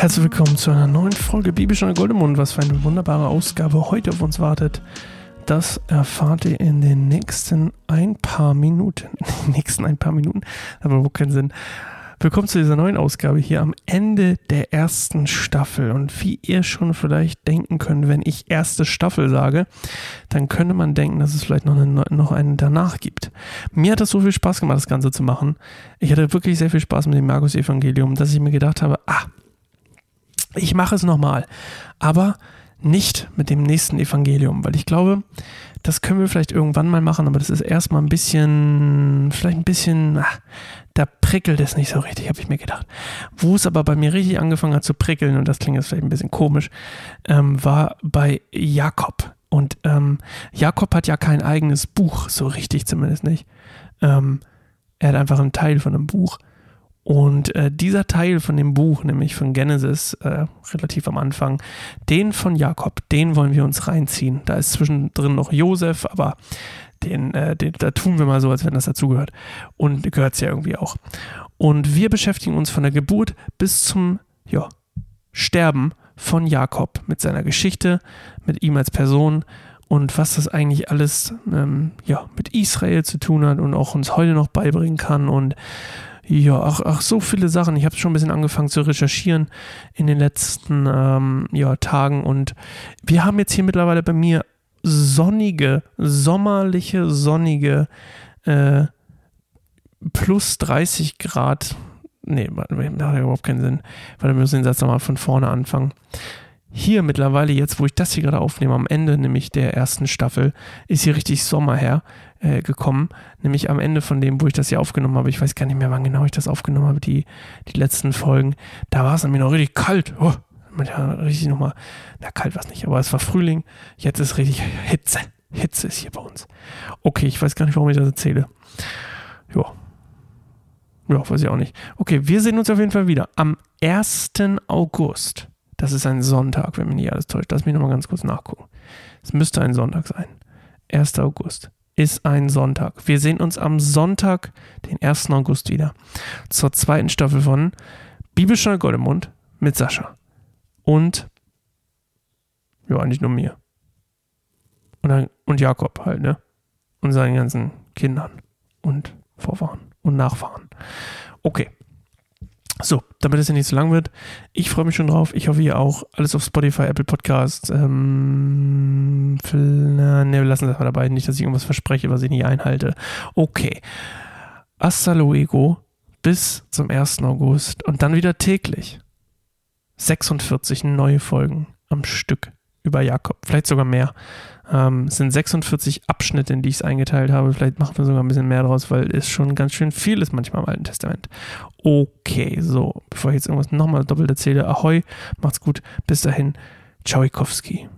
Herzlich willkommen zu einer neuen Folge Bibelstunde Goldemund. Was für eine wunderbare Ausgabe heute auf uns wartet. Das erfahrt ihr in den nächsten ein paar Minuten. In den nächsten ein paar Minuten, aber wo keinen Sinn. Willkommen zu dieser neuen Ausgabe hier am Ende der ersten Staffel. Und wie ihr schon vielleicht denken könnt, wenn ich erste Staffel sage, dann könnte man denken, dass es vielleicht noch, eine, noch einen danach gibt. Mir hat das so viel Spaß gemacht, das Ganze zu machen. Ich hatte wirklich sehr viel Spaß mit dem Markus-Evangelium, dass ich mir gedacht habe, ah, ich mache es nochmal. Aber nicht mit dem nächsten Evangelium, weil ich glaube, das können wir vielleicht irgendwann mal machen, aber das ist erstmal ein bisschen, vielleicht ein bisschen, ach, da prickelt es nicht so richtig, habe ich mir gedacht. Wo es aber bei mir richtig angefangen hat zu prickeln, und das klingt jetzt vielleicht ein bisschen komisch, ähm, war bei Jakob. Und ähm, Jakob hat ja kein eigenes Buch, so richtig zumindest nicht. Ähm, er hat einfach einen Teil von einem Buch. Und äh, dieser Teil von dem Buch, nämlich von Genesis, äh, relativ am Anfang, den von Jakob, den wollen wir uns reinziehen. Da ist zwischendrin noch Josef, aber den, äh, den, da tun wir mal so, als wenn das dazugehört. Und gehört es ja irgendwie auch. Und wir beschäftigen uns von der Geburt bis zum ja, Sterben von Jakob mit seiner Geschichte, mit ihm als Person und was das eigentlich alles ähm, ja, mit Israel zu tun hat und auch uns heute noch beibringen kann. Und ja, ach, ach, so viele Sachen. Ich habe schon ein bisschen angefangen zu recherchieren in den letzten ähm, ja, Tagen und wir haben jetzt hier mittlerweile bei mir sonnige, sommerliche, sonnige äh, plus 30 Grad. Nee, das hat ja überhaupt keinen Sinn, weil wir müssen den Satz nochmal von vorne anfangen. Hier mittlerweile, jetzt wo ich das hier gerade aufnehme, am Ende nämlich der ersten Staffel, ist hier richtig Sommer her äh, gekommen. Nämlich am Ende von dem, wo ich das hier aufgenommen habe. Ich weiß gar nicht mehr, wann genau ich das aufgenommen habe, die, die letzten Folgen. Da war es nämlich noch richtig kalt. Oh, ja, richtig nochmal, na kalt war es nicht, aber es war Frühling. Jetzt ist richtig Hitze. Hitze ist hier bei uns. Okay, ich weiß gar nicht, warum ich das erzähle. Ja. Ja, weiß ich auch nicht. Okay, wir sehen uns auf jeden Fall wieder am 1. August. Das ist ein Sonntag, wenn mich nicht alles täuscht. Lass mich nochmal ganz kurz nachgucken. Es müsste ein Sonntag sein. 1. August ist ein Sonntag. Wir sehen uns am Sonntag, den 1. August wieder. Zur zweiten Staffel von Bibelstunde Goldemund mit Sascha. Und ja, eigentlich nur mir. Und, dann, und Jakob halt, ne? Und seinen ganzen Kindern und Vorfahren und Nachfahren. Okay. So, damit es ja nicht so lang wird, ich freue mich schon drauf. Ich hoffe, ihr auch. Alles auf Spotify, Apple Podcasts. Ähm, ne, wir lassen es mal dabei. Nicht, dass ich irgendwas verspreche, was ich nicht einhalte. Okay. Hasta luego. Bis zum 1. August. Und dann wieder täglich. 46 neue Folgen am Stück über Jakob. Vielleicht sogar mehr. Ähm, es sind 46 Abschnitte, in die ich es eingeteilt habe. Vielleicht machen wir sogar ein bisschen mehr draus, weil es schon ganz schön viel ist manchmal im Alten Testament. Okay, so, bevor ich jetzt irgendwas nochmal doppelt erzähle, ahoi, macht's gut, bis dahin, Tschauikowski.